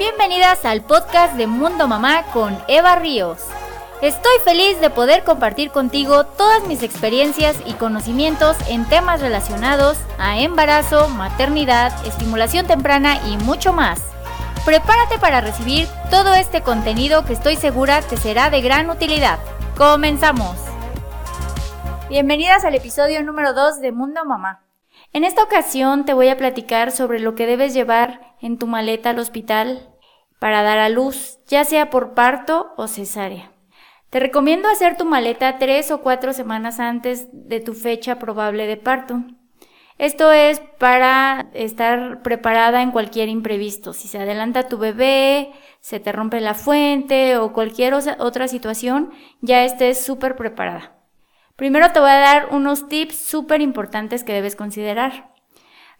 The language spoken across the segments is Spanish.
Bienvenidas al podcast de Mundo Mamá con Eva Ríos. Estoy feliz de poder compartir contigo todas mis experiencias y conocimientos en temas relacionados a embarazo, maternidad, estimulación temprana y mucho más. Prepárate para recibir todo este contenido que estoy segura te será de gran utilidad. Comenzamos. Bienvenidas al episodio número 2 de Mundo Mamá. En esta ocasión te voy a platicar sobre lo que debes llevar en tu maleta al hospital para dar a luz, ya sea por parto o cesárea. Te recomiendo hacer tu maleta tres o cuatro semanas antes de tu fecha probable de parto. Esto es para estar preparada en cualquier imprevisto. Si se adelanta tu bebé, se te rompe la fuente o cualquier otra situación, ya estés súper preparada. Primero te voy a dar unos tips súper importantes que debes considerar.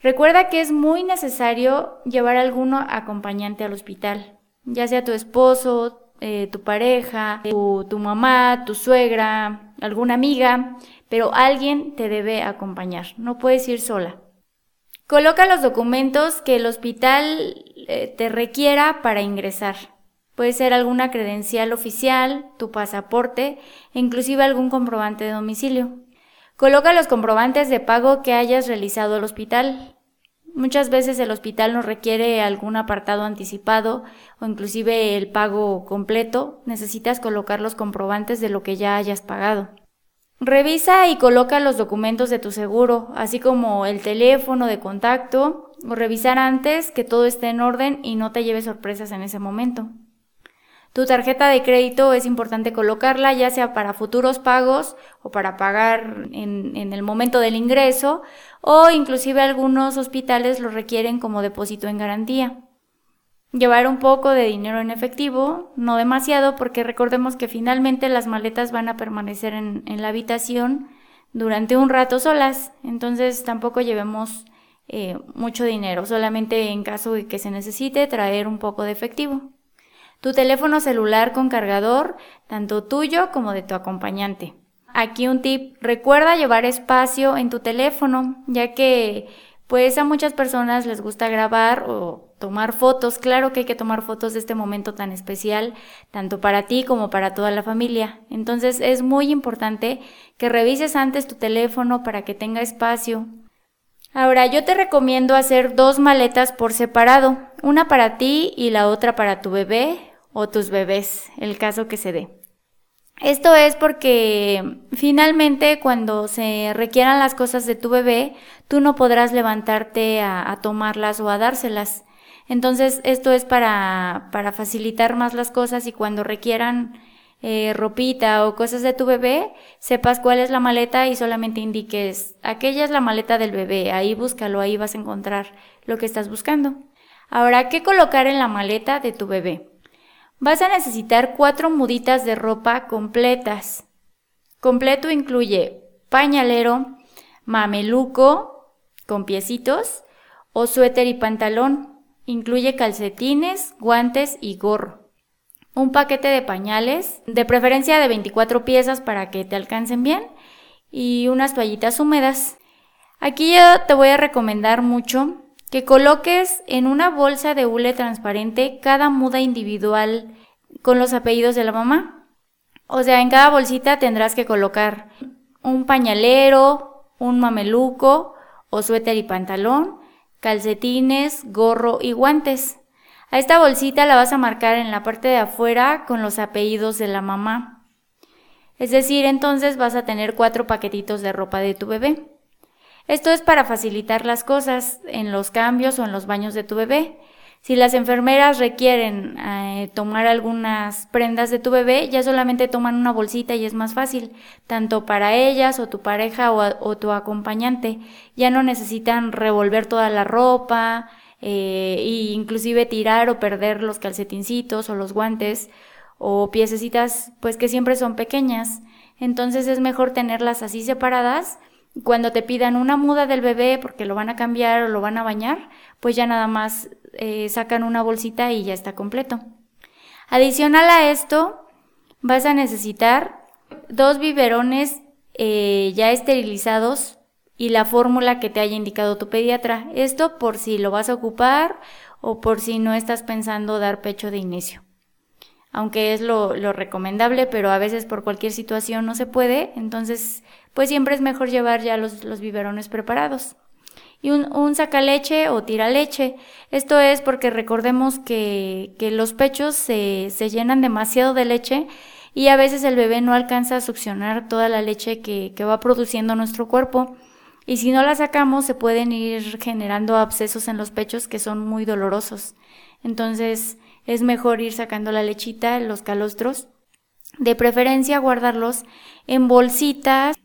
Recuerda que es muy necesario llevar alguno acompañante al hospital, ya sea tu esposo, eh, tu pareja, tu, mamá, tu suegra, alguna amiga, pero alguien te debe acompañar, no puedes ir sola. Coloca los documentos que el hospital eh, te requiera para ingresar. Puede ser alguna credencial oficial, tu pasaporte e inclusive algún comprobante de domicilio. Coloca los comprobantes de pago que hayas realizado al hospital. Muchas veces el hospital nos requiere algún apartado anticipado o inclusive el pago completo. Necesitas colocar los comprobantes de lo que ya hayas pagado. Revisa y coloca los documentos de tu seguro, así como el teléfono de contacto, o revisar antes que todo esté en orden y no te lleve sorpresas en ese momento. Tu tarjeta de crédito es importante colocarla ya sea para futuros pagos o para pagar en, el momento del ingreso o inclusive algunos hospitales lo requieren como depósito en garantía. Llevar un poco de dinero en efectivo, no demasiado porque recordemos que finalmente las maletas van a permanecer en, en la habitación durante un rato solas, entonces tampoco llevemos eh, mucho dinero, solamente en caso de que se necesite traer un poco de efectivo tu teléfono celular con cargador, tanto tuyo como de tu acompañante. Aquí un tip, recuerda llevar espacio en tu teléfono, ya que pues a muchas personas les gusta grabar o tomar fotos. Claro que hay que tomar fotos de este momento tan especial, tanto para ti como para toda la familia. Entonces es muy importante que revises antes tu teléfono para que tenga espacio. Ahora yo te recomiendo hacer dos maletas por separado, una para ti y la otra para tu bebé o tus bebés, el caso que se dé. Esto es porque finalmente cuando se requieran las cosas de tu bebé, tú no podrás levantarte a, tomarlas o a dárselas. Entonces esto es para, para facilitar más las cosas y cuando requieran eh, ropita o cosas de tu bebé, sepas cuál es la maleta y solamente indiques, aquella es la maleta del bebé, ahí búscalo, ahí vas a encontrar lo que estás buscando. Ahora, ¿qué colocar en la maleta de tu bebé? Vas a necesitar cuatro muditas de ropa completas. Completo incluye pañalero, mameluco con piecitos o suéter y pantalón. Incluye calcetines, guantes y gorro. Un paquete de pañales, de preferencia de 24 piezas para que te alcancen bien, y unas toallitas húmedas. Aquí yo te voy a recomendar mucho que coloques en una bolsa de hule transparente cada muda individual con los apellidos de la mamá. O sea, en cada bolsita tendrás que colocar un pañalero, un mameluco o suéter y pantalón, calcetines, gorro y guantes. A esta bolsita la vas a marcar en la parte de afuera con los apellidos de la mamá. Es decir, entonces vas a tener cuatro paquetitos de ropa de tu bebé. Esto es para facilitar las cosas en los cambios o en los baños de tu bebé. Si las enfermeras requieren eh, tomar algunas prendas de tu bebé, ya solamente toman una bolsita y es más fácil, tanto para ellas o tu pareja o, tu acompañante. Ya no necesitan revolver toda la ropa eh, e inclusive tirar o perder los calcetincitos o los guantes o piececitas pues que siempre son pequeñas. Entonces es mejor tenerlas así separadas cuando te pidan una muda del bebé porque lo van a cambiar o lo van a bañar, pues ya nada más eh, sacan una bolsita y ya está completo. Adicional a esto, vas a necesitar dos biberones eh, ya esterilizados y la fórmula que te haya indicado tu pediatra. Esto por si lo vas a ocupar o por si no estás pensando dar pecho de inicio. Aunque es lo, recomendable, pero a veces por cualquier situación no se puede, entonces pues siempre es mejor llevar ya los, los biberones preparados y un, un sacaleche o leche. Esto es porque recordemos que, que los pechos se, se, llenan demasiado de leche y a veces el bebé no alcanza a succionar toda la leche que, que va produciendo nuestro cuerpo. Y si no la sacamos, se pueden ir generando abscesos en los pechos que son muy dolorosos. Entonces, es mejor ir sacando la lechita, los calostros. De preferencia, guardarlos en bolsitas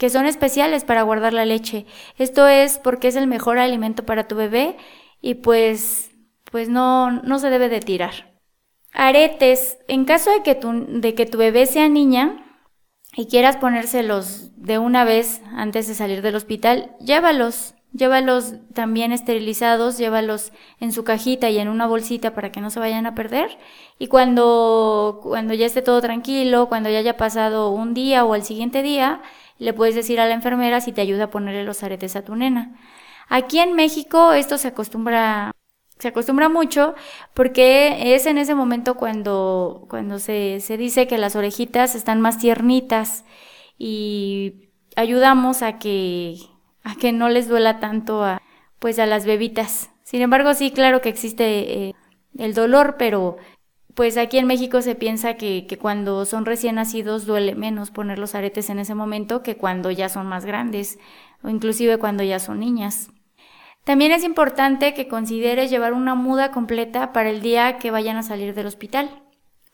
que son especiales para guardar la leche. Esto es porque es el mejor alimento para tu bebé y pues, pues no, no se debe de tirar. Aretes. En caso de que, tu, de que tu bebé sea niña y quieras ponérselos de una vez antes de salir del hospital, llévalos. Llévalos también esterilizados, llévalos en su cajita y en una bolsita para que no se vayan a perder. Y cuando, cuando ya esté todo tranquilo, cuando ya haya pasado un día o el siguiente día, le puedes decir a la enfermera si te ayuda a ponerle los aretes a tu nena. Aquí en México esto se acostumbra se acostumbra mucho porque es en ese momento cuando, cuando se, se dice que las orejitas están más tiernitas y ayudamos a que, a que no les duela tanto a, pues a las bebitas. Sin embargo, sí, claro que existe eh, el dolor, pero pues aquí en México se piensa que, cuando son recién nacidos duele menos poner los aretes en ese momento que cuando ya son más grandes o inclusive cuando ya son niñas. También es importante que consideres llevar una muda completa para el día que vayan a salir del hospital,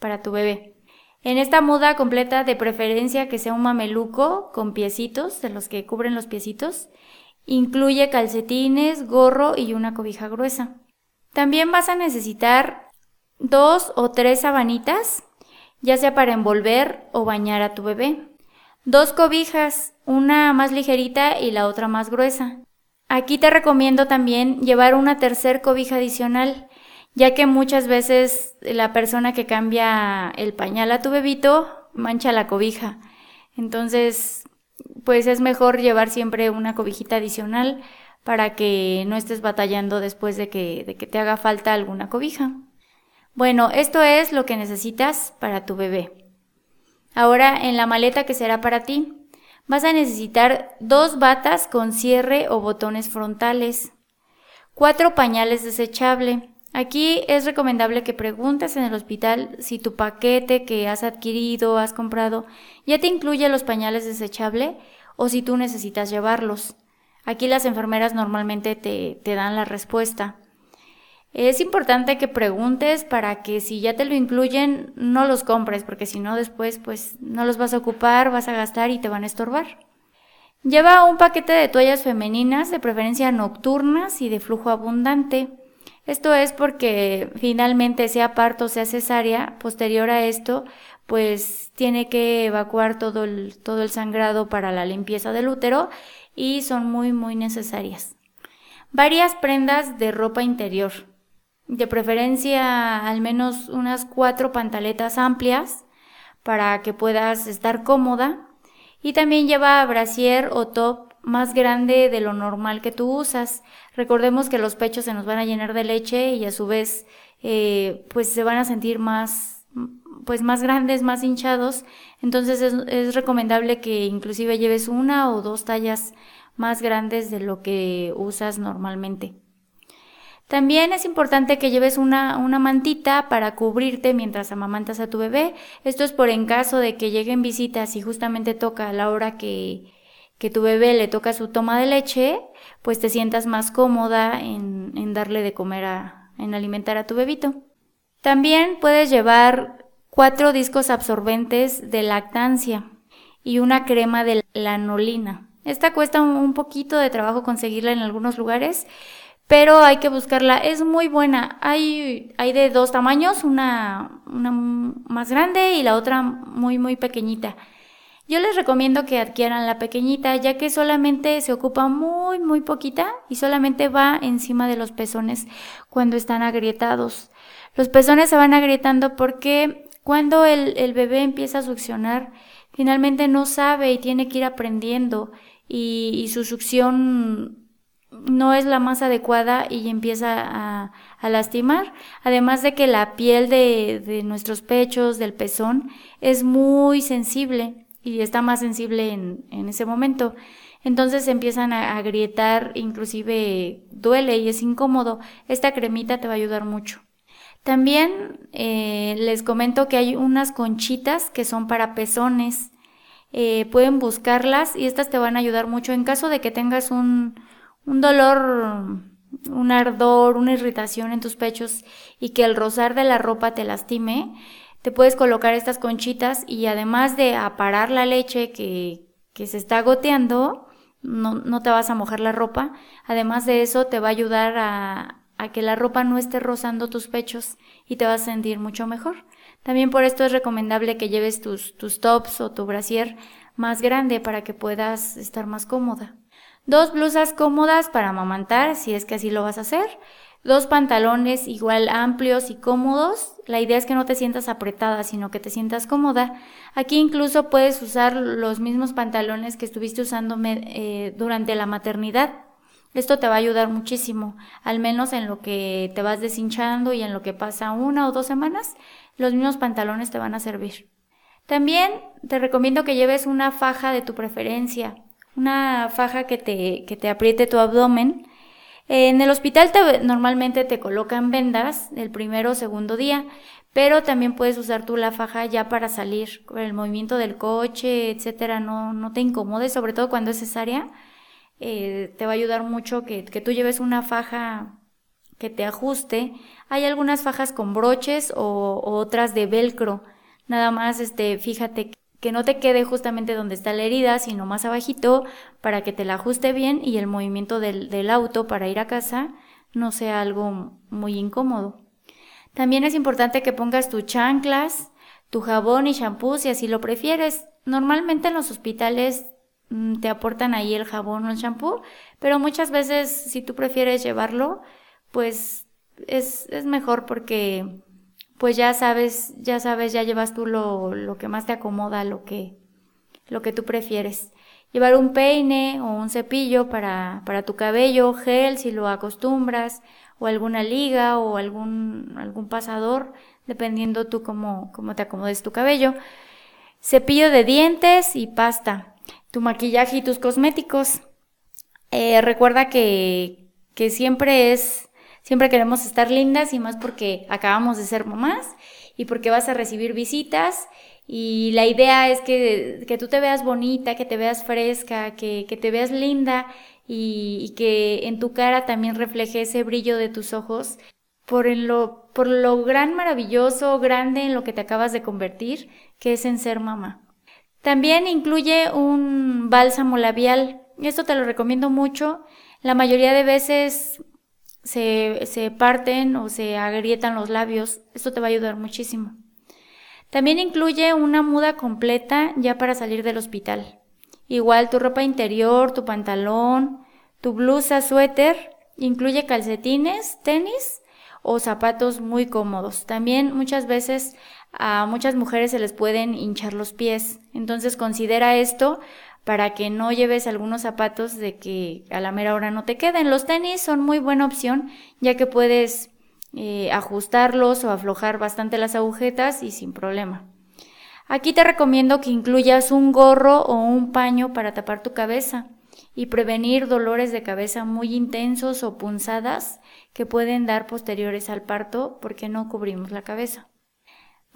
para tu bebé. En esta muda completa, de preferencia que sea un mameluco con piecitos, de los que cubren los piecitos, incluye calcetines, gorro y una cobija gruesa. También vas a necesitar dos o tres sabanitas, ya sea para envolver o bañar a tu bebé. Dos cobijas, una más ligerita y la otra más gruesa. Aquí te recomiendo también llevar una tercer cobija adicional, ya que muchas veces la persona que cambia el pañal a tu bebito mancha la cobija. Entonces, pues es mejor llevar siempre una cobijita adicional para que no estés batallando después de que, de que te haga falta alguna cobija. Bueno, esto es lo que necesitas para tu bebé. Ahora, en la maleta que será para ti, vas a necesitar dos batas con cierre o botones frontales, cuatro pañales desechables. Aquí es recomendable que preguntes en el hospital si tu paquete que has adquirido, has comprado, ya te incluye los pañales desechables o si tú necesitas llevarlos. Aquí las enfermeras normalmente te, te dan la respuesta. Es importante que preguntes para que si ya te lo incluyen, no los compres, porque si no después pues no los vas a ocupar, vas a gastar y te van a estorbar. Lleva un paquete de toallas femeninas, de preferencia nocturnas y de flujo abundante. Esto es porque finalmente sea parto o sea cesárea, posterior a esto, pues tiene que evacuar todo el, todo el sangrado para la limpieza del útero y son muy muy necesarias. Varias prendas de ropa interior de preferencia al menos unas cuatro pantaletas amplias para que puedas estar cómoda y también lleva brasier o top más grande de lo normal que tú usas. Recordemos que los pechos se nos van a llenar de leche y a su vez eh, pues se van a sentir más pues más grandes, más hinchados. Entonces es, es recomendable que inclusive lleves una o dos tallas más grandes de lo que usas normalmente. También es importante que lleves una, una, mantita para cubrirte mientras amamantas a tu bebé. Esto es por en caso de que lleguen visitas y justamente toca a la hora que, que tu bebé le toca su toma de leche, pues te sientas más cómoda en, en darle de comer a, en alimentar a tu bebito. También puedes llevar cuatro discos absorbentes de lactancia y una crema de lanolina. Esta cuesta un poquito de trabajo conseguirla en algunos lugares, pero hay que buscarla. Es muy buena. Hay, hay de dos tamaños, una, una más grande y la otra muy, muy pequeñita. Yo les recomiendo que adquieran la pequeñita, ya que solamente se ocupa muy, muy poquita y solamente va encima de los pezones cuando están agrietados. Los pezones se van agrietando porque cuando el, el bebé empieza a succionar, finalmente no sabe y tiene que ir aprendiendo y, y su succión no es la más adecuada y empieza a, lastimar. Además de que la piel de, nuestros pechos, del pezón, es muy sensible y está más sensible en, ese momento. Entonces empiezan a, agrietar, inclusive duele y es incómodo. Esta cremita te va a ayudar mucho. También eh, les comento que hay unas conchitas que son para pezones. Eh, pueden buscarlas y estas te van a ayudar mucho en caso de que tengas un, un dolor, un ardor, una irritación en tus pechos y que el rozar de la ropa te lastime. Te puedes colocar estas conchitas y además de aparar la leche que, que se está goteando, no, no te vas a mojar la ropa. Además de eso, te va a ayudar a, a que la ropa no esté rozando tus pechos y te vas a sentir mucho mejor. También por esto es recomendable que lleves tus, tus tops o tu brasier más grande para que puedas estar más cómoda. Dos blusas cómodas para amamantar, si es que así lo vas a hacer. Dos pantalones igual amplios y cómodos. La idea es que no te sientas apretada, sino que te sientas cómoda. Aquí incluso puedes usar los mismos pantalones que estuviste usando eh, durante la maternidad. Esto te va a ayudar muchísimo, al menos en lo que te vas deshinchando y en lo que pasa una o dos semanas, los mismos pantalones te van a servir. También te recomiendo que lleves una faja de tu preferencia, una faja que te, que te apriete tu abdomen. En el hospital normalmente te colocan vendas el primero o segundo día, pero también puedes usar tú la faja ya para salir, con el movimiento del coche, etcétera, no, no te incomodes, sobre todo cuando es cesárea eh, te va a ayudar mucho que, tú lleves una faja que te ajuste. Hay algunas fajas con broches o, otras de velcro. Nada más, este, fíjate que no te quede justamente donde está la herida, sino más abajito para que te la ajuste bien y el movimiento del, del auto para ir a casa no sea algo muy incómodo. También es importante que pongas tus chanclas, tu jabón y shampoo si así lo prefieres. Normalmente en los hospitales Mm, te aportan ahí el jabón o el shampoo, pero muchas veces si tú prefieres llevarlo, pues es, es mejor porque pues ya sabes, ya sabes, ya llevas tú lo, lo que más te acomoda, lo que, lo que tú prefieres. Llevar un peine o un cepillo para, para tu cabello, gel si lo acostumbras, o alguna liga o algún, algún pasador, dependiendo tú cómo, cómo te acomodes tu cabello. Cepillo de dientes y pasta tu maquillaje y tus cosméticos. Eh, recuerda que, que siempre es, siempre queremos estar lindas y más porque acabamos de ser mamás y porque vas a recibir visitas y la idea es que, que tú te veas bonita, que te veas fresca, que, que te veas linda y, y, que en tu cara también refleje ese brillo de tus ojos por, lo, por lo gran, maravilloso, grande en lo que te acabas de convertir, que es en ser mamá. También incluye un bálsamo labial. Esto te lo recomiendo mucho. La mayoría de veces se, parten o se agrietan los labios. Esto te va a ayudar muchísimo. También incluye una muda completa ya para salir del hospital. Igual tu ropa interior, tu pantalón, tu blusa, suéter. Incluye calcetines, tenis o zapatos muy cómodos. También muchas veces a muchas mujeres se les pueden hinchar los pies. Entonces considera esto para que no lleves algunos zapatos de que a la mera hora no te queden. Los tenis son muy buena opción ya que puedes eh, ajustarlos o aflojar bastante las agujetas y sin problema. Aquí te recomiendo que incluyas un gorro o un paño para tapar tu cabeza y prevenir dolores de cabeza muy intensos o punzadas que pueden dar posteriores al parto porque no cubrimos la cabeza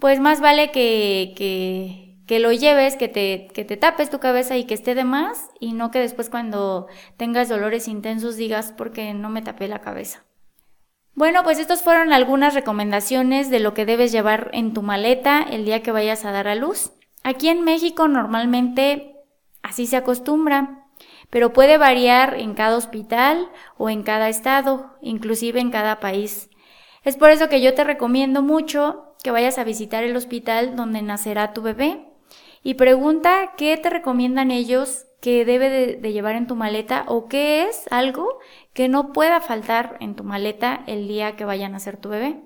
pues más vale que, que, que lo lleves, que te, que te tapes tu cabeza y que esté de más y no que después cuando tengas dolores intensos digas porque no me tapé la cabeza. Bueno, pues estas fueron algunas recomendaciones de lo que debes llevar en tu maleta el día que vayas a dar a luz. Aquí en México normalmente así se acostumbra, pero puede variar en cada hospital o en cada estado, inclusive en cada país. Es por eso que yo te recomiendo mucho que vayas a visitar el hospital donde nacerá tu bebé y pregunta qué te recomiendan ellos que debe de, llevar en tu maleta o qué es algo que no pueda faltar en tu maleta el día que vaya a nacer tu bebé.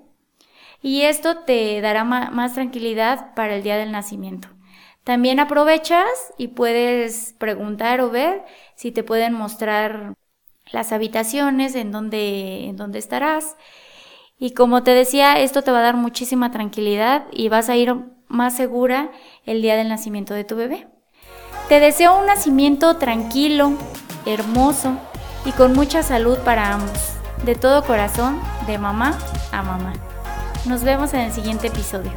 Y esto te dará más tranquilidad para el día del nacimiento. También aprovechas y puedes preguntar o ver si te pueden mostrar las habitaciones en donde, en donde estarás. Y como te decía, esto te va a dar muchísima tranquilidad y vas a ir más segura el día del nacimiento de tu bebé. Te deseo un nacimiento tranquilo, hermoso y con mucha salud para ambos. De todo corazón, de mamá a mamá. Nos vemos en el siguiente episodio.